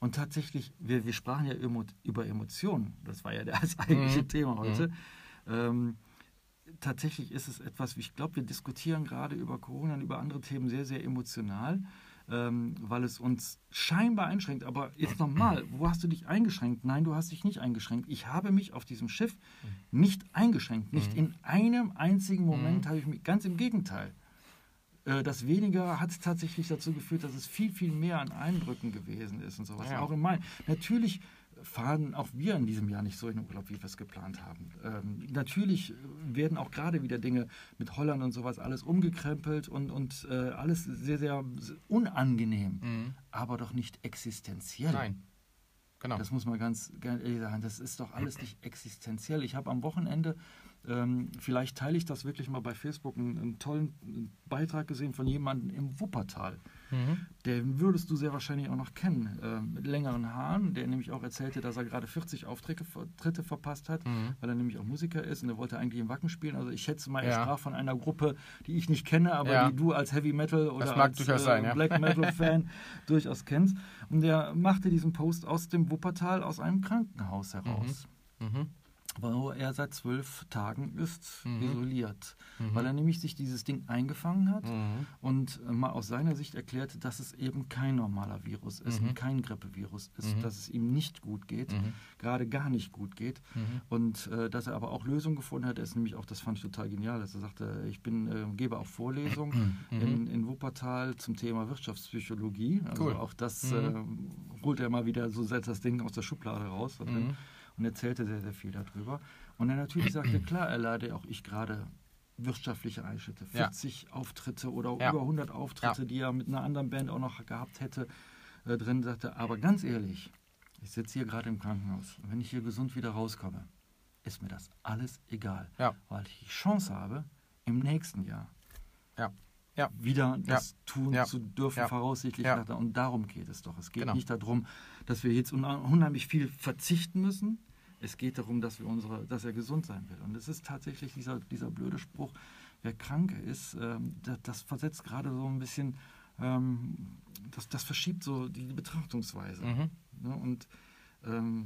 Und tatsächlich, wir, wir sprachen ja über Emotionen, das war ja das eigentliche mhm. Thema heute. Mhm. Ähm, tatsächlich ist es etwas, ich glaube, wir diskutieren gerade über Corona und über andere Themen sehr, sehr emotional, ähm, weil es uns scheinbar einschränkt. Aber jetzt nochmal, wo hast du dich eingeschränkt? Nein, du hast dich nicht eingeschränkt. Ich habe mich auf diesem Schiff nicht eingeschränkt. Nicht mhm. in einem einzigen Moment mhm. habe ich mich, ganz im Gegenteil das weniger hat tatsächlich dazu geführt, dass es viel, viel mehr an Eindrücken gewesen ist und sowas. Ja. Auch in Mai. Natürlich fahren auch wir in diesem Jahr nicht so in den Urlaub, wie wir es geplant haben. Ähm, natürlich werden auch gerade wieder Dinge mit Holland und sowas alles umgekrempelt und, und äh, alles sehr, sehr unangenehm, Mhm. aber doch nicht existenziell. Nein. Genau. Das muss man ganz, ganz ehrlich sagen. Das ist doch alles nicht existenziell. Ich habe am Wochenende, ähm, vielleicht teile ich das wirklich mal bei Facebook, einen, einen tollen Beitrag gesehen von jemandem im Wuppertal. Mhm. Den würdest du sehr wahrscheinlich auch noch kennen. ähm, mit längeren Haaren, der nämlich auch erzählte, dass er gerade 40 Auftritte Tritte verpasst hat, Mhm. weil er nämlich auch Musiker ist und er wollte eigentlich im Wacken spielen. Also ich schätze mal, er Ja. sprach von einer Gruppe, die ich nicht kenne, aber Ja. die du als Heavy Metal oder als äh, sein, ja. Black Metal Fan durchaus kennst. Und er machte diesen Post aus dem Wuppertal aus einem Krankenhaus heraus. Mhm. Wo er seit zwölf Tagen ist Mhm. isoliert, Mhm. weil er nämlich sich dieses Ding eingefangen hat Mhm. und äh, mal aus seiner Sicht erklärt, dass es eben kein normaler Virus ist Mhm. und kein Grippevirus ist, Mhm. dass es ihm nicht gut geht, Mhm. gerade gar nicht gut geht Mhm. und äh, dass er aber auch Lösungen gefunden hat. Er ist nämlich auch, das fand ich total genial, dass er sagte, ich bin, äh, gebe auch Vorlesungen Mhm. in, in Wuppertal zum Thema Wirtschaftspsychologie. Also Cool. auch das Mhm. äh, holt er mal wieder so setzt das Ding aus der Schublade raus da drin Mhm. Und erzählte sehr, sehr viel darüber. Und er natürlich sagte, klar, erleide auch ich gerade wirtschaftliche Einschnitte. Ja. 40 Auftritte oder Ja. über 100 Auftritte, Ja. die er mit einer anderen Band auch noch gehabt hätte, äh, drin sagte, aber ganz ehrlich, ich sitze hier gerade im Krankenhaus und wenn ich hier gesund wieder rauskomme, ist mir das alles egal, Ja. weil ich die Chance habe, im nächsten Jahr Ja. Ja. wieder das tun Ja. zu dürfen, Ja. voraussichtlich. Ja. Und darum geht es doch. Es geht Genau. nicht darum, dass wir jetzt un- unheimlich viel verzichten müssen. Es geht darum, dass, wir unsere, dass er gesund sein will. Und es ist tatsächlich dieser, dieser blöde Spruch, wer krank ist, ähm, das, das versetzt gerade so ein bisschen, ähm, das, das verschiebt so die Betrachtungsweise. Mhm. Ne? Und ähm,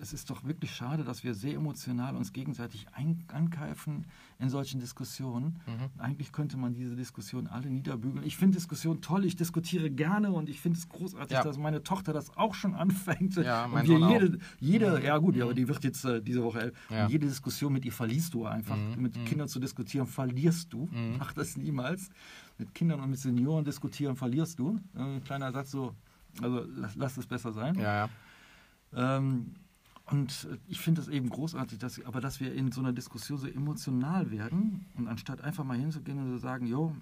es ist doch wirklich schade, dass wir sehr emotional uns gegenseitig ein, ankeifen in solchen Diskussionen. Mhm. Eigentlich könnte man diese Diskussion alle niederbügeln. Ich finde Diskussion toll, ich diskutiere gerne und ich finde es großartig, Ja. dass meine Tochter das auch schon anfängt. Ja, und mein wir Sohn auch. jede, jede, ja gut, ja, aber die wird jetzt äh, diese Woche elf. Ja. Und jede Diskussion mit ihr verlierst du einfach. Mhm. Mit Mhm. Kindern zu diskutieren, verlierst du. Mhm. Mach das niemals. Mit Kindern und mit Senioren diskutieren, verlierst du. Äh, Ein kleiner Satz so, also lass, lass es besser sein. Ja, ja. Ähm, und äh, ich finde es eben großartig, dass, aber dass wir in so einer Diskussion so emotional werden und anstatt einfach mal hinzugehen und zu sagen, jo,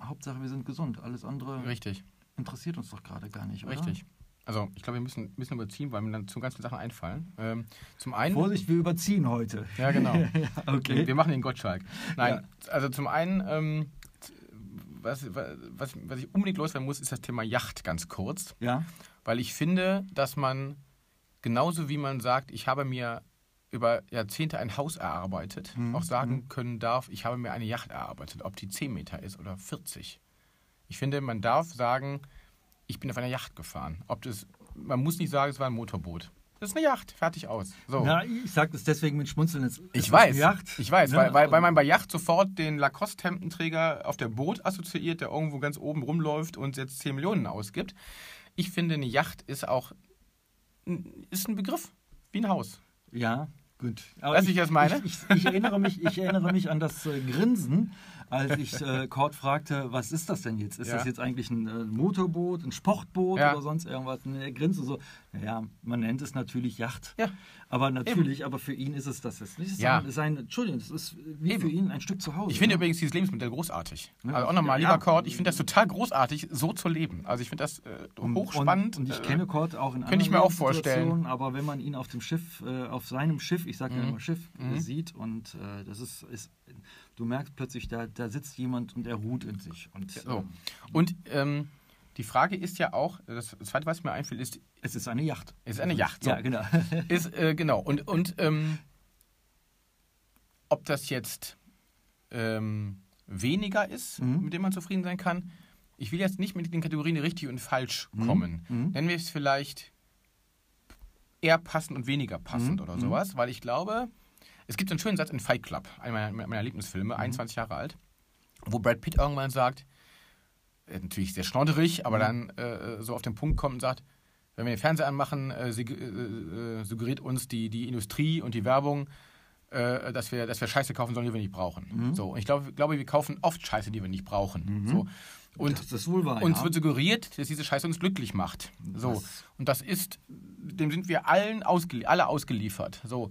Hauptsache wir sind gesund, alles andere Richtig. interessiert uns doch gerade gar nicht, oder? Richtig. Also ich glaube, wir müssen, müssen überziehen, weil mir dann zu ganz viele Sachen einfallen. Ähm, zum einen. Vorsicht, wir überziehen heute. Ja, genau. okay. Wir machen den Gottschalk. Nein, also zum einen, ähm, was, was, was ich unbedingt loswerden muss, ist das Thema Yacht ganz kurz. Ja, Weil ich finde, dass man genauso wie man sagt, ich habe mir über Jahrzehnte ein Haus erarbeitet, Mhm, auch sagen mhm. können darf, ich habe mir eine Yacht erarbeitet, ob die 10 Meter ist oder 40. Ich finde, man darf sagen, ich bin auf einer Yacht gefahren. Ob das, man muss nicht sagen, es war ein Motorboot. Das ist eine Yacht, fertig aus. So. ja ich sage das deswegen mit Schmunzeln. Es- Ich ist weiß, ich weiß, ne? weil, weil, weil man bei Yacht sofort den Lacoste-Hemdenträger auf der Boot assoziiert, der irgendwo ganz oben rumläuft und jetzt 10 Millionen ausgibt. Ich finde, eine Yacht ist auch ist ein Begriff, wie ein Haus. Ja, gut. Aber du, wie ich das meine? Ich, ich, ich, erinnere mich, ich erinnere mich an das äh, Grinsen, als ich äh, Kurt fragte, was ist das denn jetzt? Ist Ja. das jetzt eigentlich ein äh, Motorboot, ein Sportboot Ja. oder sonst irgendwas? Und er grinste so, naja, man nennt es natürlich Yacht. Ja. Aber natürlich, aber für ihn ist es das jetzt nicht. Ja. Sein, sein, Entschuldigung, das ist wie Eben. für ihn ein Stück zu Hause. Ich finde ne? übrigens dieses Lebensmodell großartig. Ja, Also auch nochmal, lieber ja. Kord, ich finde das total großartig, so zu leben. Also ich finde das äh, hochspannend. Und, und ich äh, kenne Kurt auch in könnte ich mir anderen auch vorstellen. Aber wenn man ihn auf dem Schiff, äh, auf seinem Schiff, ich sage ja Mhm. immer Schiff, Mhm. sieht und äh, das ist, ist, du merkst plötzlich, da, da sitzt jemand und er ruht in sich. Und So. ähm, Und ähm, die Frage ist ja auch, das zweite, was mir einfällt, ist, es ist eine Yacht. es ist eine Yacht. So. Ja, genau. Ist, äh, genau. Und, und ähm, ob das jetzt ähm, weniger ist, Mhm. mit dem man zufrieden sein kann. Ich will jetzt nicht mit den Kategorien richtig und falsch Mhm. kommen. Mhm. Nennen wir es vielleicht eher passend und weniger passend Mhm. oder Mhm. sowas, weil ich glaube, es gibt einen schönen Satz in Fight Club, einer meiner, meiner Lieblingsfilme, Mhm. 21 Jahre alt, wo Brad Pitt irgendwann sagt, äh, natürlich sehr schnodderig, aber Mhm. dann äh, so auf den Punkt kommt und sagt, wenn wir den Fernseher anmachen, äh, äh, äh, suggeriert uns die, die Industrie und die Werbung, äh, dass, wir, dass wir Scheiße kaufen sollen, die wir nicht brauchen. Mhm. So, und ich glaube, glaube, wir kaufen oft Scheiße, die wir nicht brauchen. Mhm. So. Und das ist wohl wahr, uns ja. wird suggeriert, dass diese Scheiße uns glücklich macht. So. Das. Und das ist, dem sind wir allen ausgelie alle ausgeliefert. So.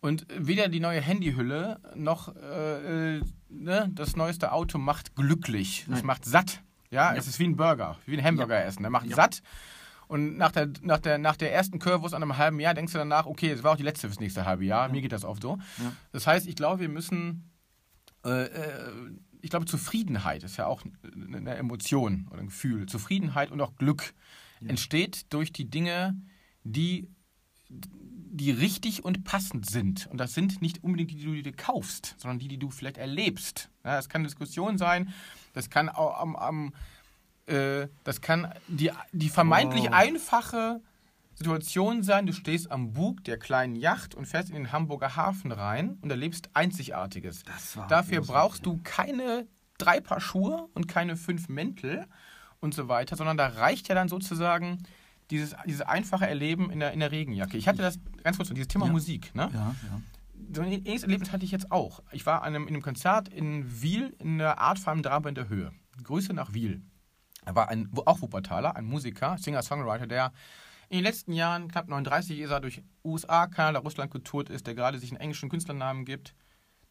Und weder die neue Handyhülle noch äh, äh ne, das neueste Auto macht glücklich. Es macht satt. Ja? ja, es ist wie ein Burger, wie ein Hamburger ja. essen. Der macht satt. Und nach der, nach der, nach der ersten Curve an einem halben Jahr denkst du danach, okay, es war auch die letzte fürs nächste halbe Jahr. Mir geht das oft so. Das heißt, ich glaube, wir müssen äh, äh, ich glaube, Zufriedenheit ist ja auch eine Emotion oder ein Gefühl. Zufriedenheit und auch Glück ja. entsteht durch die Dinge, die, die richtig und passend sind. Und das sind nicht unbedingt die, die du dir kaufst, sondern die, die du vielleicht erlebst. Ja, das kann eine Diskussion sein, das kann auch am, am äh, das kann die, die vermeintlich oh. einfache Situation sein, du stehst am Bug der kleinen Yacht und fährst in den Hamburger Hafen rein und erlebst Einzigartiges. Dafür brauchst du keine drei Paar Schuhe und keine fünf Mäntel und so weiter, sondern da reicht ja dann sozusagen dieses, dieses einfache Erleben in der, in der Regenjacke. Ich hatte das ganz kurz, dieses Thema ja. Musik. Ne? Ja, ja. So ein ähnliches Erlebnis hatte ich jetzt auch. Ich war an einem, in einem Konzert in Wiel in der Art Farm Drama in der Höhe. Grüße nach Wiel. Er war ein, auch Wuppertaler, ein Musiker, Singer-Songwriter, der in den letzten Jahren, knapp 39, ist er durch USA, Kanada, Russland getourt ist, der gerade sich einen englischen Künstlernamen gibt.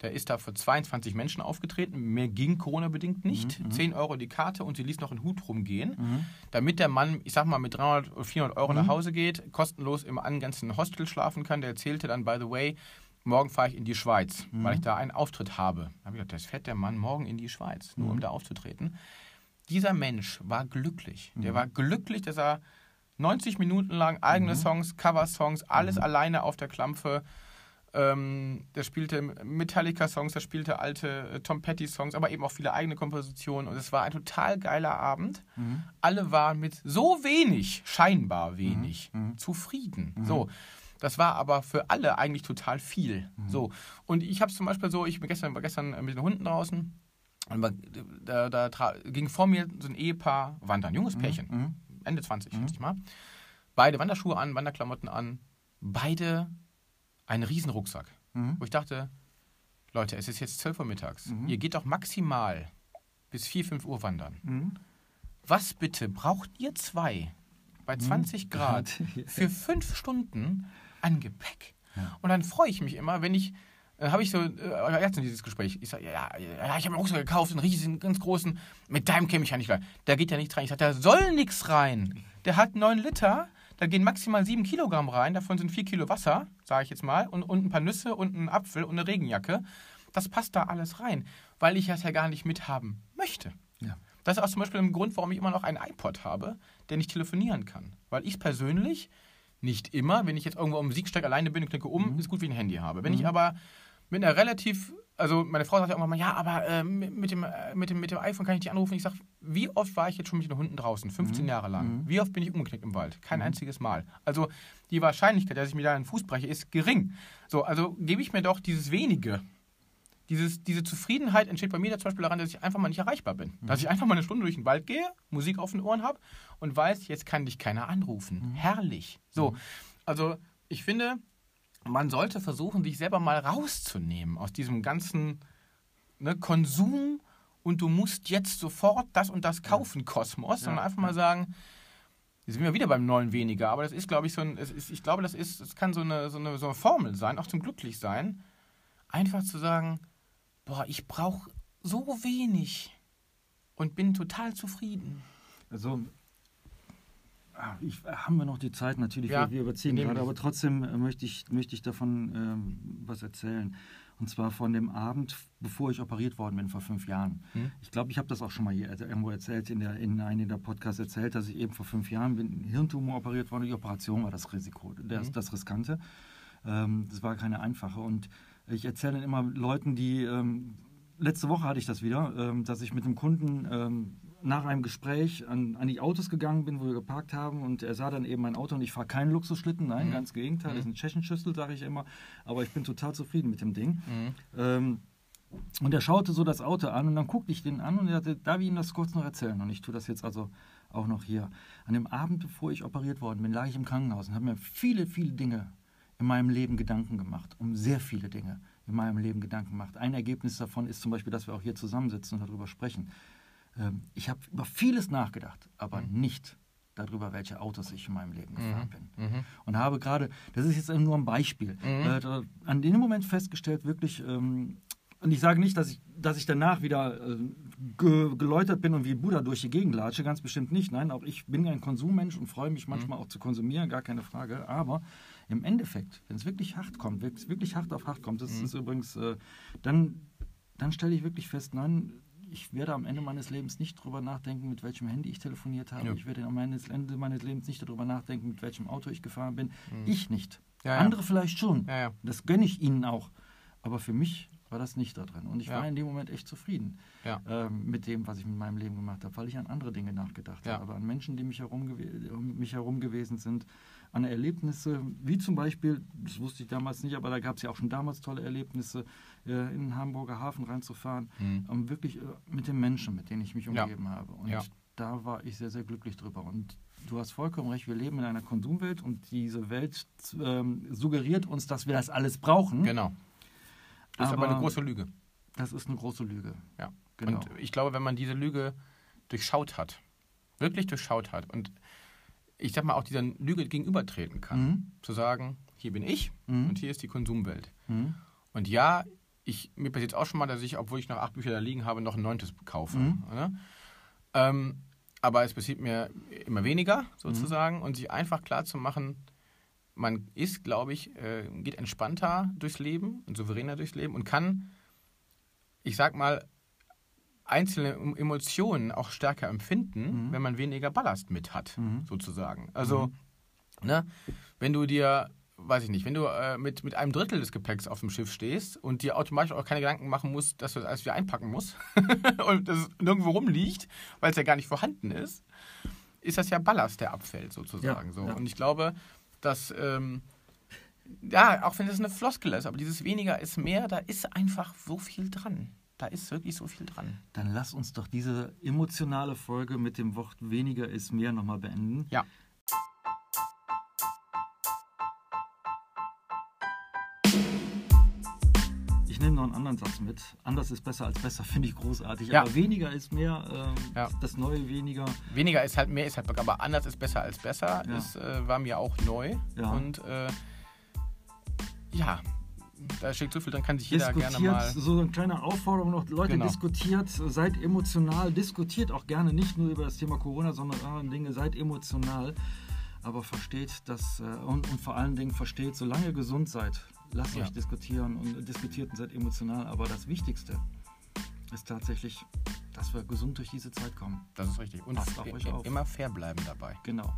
Der ist da für 22 Menschen aufgetreten. Mehr ging Corona-bedingt nicht. Mhm, 10 mhm. Euro die Karte und sie ließ noch einen Hut rumgehen, mhm. damit der Mann, ich sag mal, mit 300 oder 400 Euro mhm. nach Hause geht, kostenlos im angrenzenden Hostel schlafen kann. Der erzählte dann, by the way, morgen fahre ich in die Schweiz, mhm. weil ich da einen Auftritt habe. Da habe ich gedacht, das fährt der Mann morgen in die Schweiz, nur um mhm. da aufzutreten. Dieser Mensch war glücklich. Der war glücklich, dass er 90 Minuten lang eigene mhm. Songs, Cover-Songs, alles mhm. alleine auf der Klampfe. Ähm, der spielte Metallica-Songs, der spielte alte äh, Tom Petty-Songs, aber eben auch viele eigene Kompositionen. Und es war ein total geiler Abend. Mhm. Alle waren mit so wenig, scheinbar wenig, mhm. Mhm. zufrieden. Mhm. So. Das war aber für alle eigentlich total viel. So. Und ich habe zum Beispiel so, ich bin gestern, war gestern mit den Hunden draußen. Und da, da, da ging vor mir so ein Ehepaar wandern, junges Pärchen. Ende 20, mhm. ich mal. Beide Wanderschuhe an, Wanderklamotten an, beide einen riesen Rucksack. Mhm. Wo ich dachte, Leute, es ist jetzt 12 Uhr mittags. Mhm. Ihr geht doch maximal bis 4, 5 Uhr wandern. Mhm. Was bitte braucht ihr zwei bei 20 mhm. Grad für 5 Stunden an Gepäck? Ja. Und dann freue ich mich immer, wenn ich äh, habe ich so, äh, jetzt in dieses Gespräch, ich sage, ja, ja, ich habe einen Rucksack gekauft, einen riesigen, ganz großen, mit deinem käme ich ja nicht rein. Da geht ja nichts rein. Ich sage, da soll nichts rein. Der hat 9 Liter, da gehen maximal 7 Kilogramm rein, davon sind 4 Kilo Wasser, sage ich jetzt mal, und, und ein paar Nüsse und ein Apfel und eine Regenjacke. Das passt da alles rein, weil ich das ja gar nicht mithaben möchte. Ja. Das ist auch zum Beispiel ein Grund, warum ich immer noch einen iPod habe, der nicht telefonieren kann. Weil ich persönlich nicht immer, wenn ich jetzt irgendwo am Siegsteig alleine bin und klicke um, mhm. ist gut, wie ein Handy habe. Wenn mhm. ich aber mit einer relativ, also meine Frau sagt ja immer mal, ja, aber äh, mit, dem, äh, mit, dem, mit dem iPhone kann ich dich anrufen. Ich sage, wie oft war ich jetzt schon mit den Hunden draußen? 15 mhm. Jahre lang. Mhm. Wie oft bin ich umgeknickt im Wald? Kein mhm. einziges Mal. Also die Wahrscheinlichkeit, dass ich mir da einen Fuß breche, ist gering. So, also gebe ich mir doch dieses wenige. Dieses, diese Zufriedenheit entsteht bei mir zum Beispiel daran, dass ich einfach mal nicht erreichbar bin. Mhm. Dass ich einfach mal eine Stunde durch den Wald gehe, Musik auf den Ohren habe und weiß, jetzt kann dich keiner anrufen. Mhm. Herrlich. So, mhm. also ich finde, man sollte versuchen, sich selber mal rauszunehmen aus diesem ganzen ne, Konsum und du musst jetzt sofort das und das kaufen, Kosmos, ja. sondern einfach mal sagen, jetzt sind wir wieder beim Neuen weniger, aber das ist, glaube ich, so ein, ist, ich glaube, das ist, das kann so eine, so eine, so eine Formel sein, auch zum Glücklichsein, einfach zu sagen, boah, ich brauche so wenig und bin total zufrieden. Also ich, haben wir noch die Zeit natürlich, ja, wir überziehen gerade, aber trotzdem äh, möchte ich, möchte ich davon ähm, was erzählen. Und zwar von dem Abend, bevor ich operiert worden bin, vor fünf Jahren. Hm? Ich glaube, ich habe das auch schon mal hier irgendwo erzählt, in, der, in einem der Podcasts erzählt, dass ich eben vor fünf Jahren bin, Hirntumor operiert worden. Die Operation war das Risiko, das, hm? das Riskante. Ähm, das war keine einfache. Und ich erzähle dann immer Leuten, die... Ähm, letzte Woche hatte ich das wieder, ähm, dass ich mit einem Kunden ähm, nach einem Gespräch an, an, die Autos gegangen bin, wo wir geparkt haben und er sah dann eben mein Auto und ich fahre keinen Luxusschlitten, nein, mhm. ganz Gegenteil, mhm. das ist ein Tschechenschüssel, sage ich immer, aber ich bin total zufrieden mit dem Ding. Mhm. Ähm, und er schaute so das Auto an und dann guckte ich den an und er sagte, darf ich Ihnen das kurz noch erzählen? Und ich tue das jetzt also auch noch hier. An dem Abend, bevor ich operiert worden bin, lag ich im Krankenhaus und habe mir viele, viele Dinge in meinem Leben Gedanken gemacht, um sehr viele Dinge in meinem Leben Gedanken gemacht. Ein Ergebnis davon ist zum Beispiel, dass wir auch hier zusammensitzen und darüber sprechen. Ähm, ich habe über vieles nachgedacht, aber mhm. nicht darüber, welche Autos ich in meinem Leben gefahren mhm. bin. Mhm. Und habe gerade, das ist jetzt nur ein Beispiel, mhm. äh, an dem Moment festgestellt, wirklich, ähm, und ich sage nicht, dass ich, dass ich danach wieder äh, ge, geläutert bin und wie Buddha durch die Gegend latsche, ganz bestimmt nicht. Nein, auch ich bin ein Konsummensch und freue mich manchmal mhm. auch zu konsumieren, gar keine Frage. Aber im Endeffekt, wenn es wirklich hart kommt, wenn es wirklich hart auf hart kommt, das mhm. ist übrigens, äh, dann, dann stelle ich wirklich fest, nein, ich werde am Ende meines Lebens nicht darüber nachdenken, mit welchem Handy ich telefoniert habe. Ja. Ich werde am Ende meines Lebens nicht darüber nachdenken, mit welchem Auto ich gefahren bin. Mhm. Ich nicht. Ja, Andere vielleicht schon. Das gönne ich ihnen auch. Aber für mich war das nicht da drin. Und ich war in dem Moment echt zufrieden ähm, mit dem, was ich mit meinem Leben gemacht habe, weil ich an andere Dinge nachgedacht habe, an Menschen, die mich herum, um mich herum gewesen sind, an Erlebnisse, wie zum Beispiel, das wusste ich damals nicht, aber da gab es ja auch schon damals tolle Erlebnisse, äh, in den Hamburger Hafen reinzufahren, mhm. um wirklich äh, mit den Menschen, mit denen ich mich umgeben ja. habe. Und ja. da war ich sehr, sehr glücklich drüber. Und du hast vollkommen recht, wir leben in einer Konsumwelt und diese Welt ähm, suggeriert uns, dass wir das alles brauchen. Genau. Das ist aber, aber eine große Lüge. Das ist eine große Lüge. Ja. Genau. Und ich glaube, wenn man diese Lüge durchschaut hat, wirklich durchschaut hat und ich sag mal, auch dieser Lüge gegenübertreten kann. Mhm. Zu sagen, hier bin ich mhm. und hier ist die Konsumwelt. Mhm. Und ja, ich, mir passiert auch schon mal, dass ich, obwohl ich noch acht Bücher da liegen habe, noch ein neuntes kaufe. Mhm. Ähm, aber es passiert mir immer weniger, sozusagen. Mhm. Und sich einfach klar zu machen, man ist, glaube ich, äh, geht entspannter durchs Leben und souveräner durchs Leben und kann, ich sag mal, einzelne Emotionen auch stärker empfinden, mhm. wenn man weniger Ballast mit hat, mhm. sozusagen. Also, mhm. ne, wenn du dir, weiß ich nicht, wenn du äh, mit, mit einem Drittel des Gepäcks auf dem Schiff stehst und dir automatisch auch keine Gedanken machen musst, dass du das alles wieder einpacken musst und das nirgendwo rumliegt, weil es ja gar nicht vorhanden ist, ist das ja Ballast, der abfällt, sozusagen. Ja, so. Ja. Und ich glaube, dass. Ähm, ja, auch wenn das eine Floskel ist, aber dieses weniger ist mehr, da ist einfach so viel dran. Da ist wirklich so viel dran. Dann lass uns doch diese emotionale Folge mit dem Wort weniger ist mehr nochmal beenden. Ja. Nehme noch einen anderen Satz mit. Anders ist besser als besser, finde ich großartig. Ja. Aber weniger ist mehr, ähm, ja. das neue weniger. Weniger ist halt mehr, ist halt, aber anders ist besser als besser. Ja. Das äh, war mir auch neu. Ja. Und äh, ja, da steckt so viel, dann kann sich jeder gerne mal. So eine kleine Aufforderung noch, Leute, genau. diskutiert, seid emotional, diskutiert auch gerne nicht nur über das Thema Corona, sondern andere Dinge, seid emotional, aber versteht das äh, und, und vor allen Dingen versteht, solange ihr gesund seid, lasst ja. euch diskutieren und diskutiert und seid emotional, aber das Wichtigste ist tatsächlich, dass wir gesund durch diese Zeit kommen. Das ist richtig. Und immer fair bleiben dabei. Genau.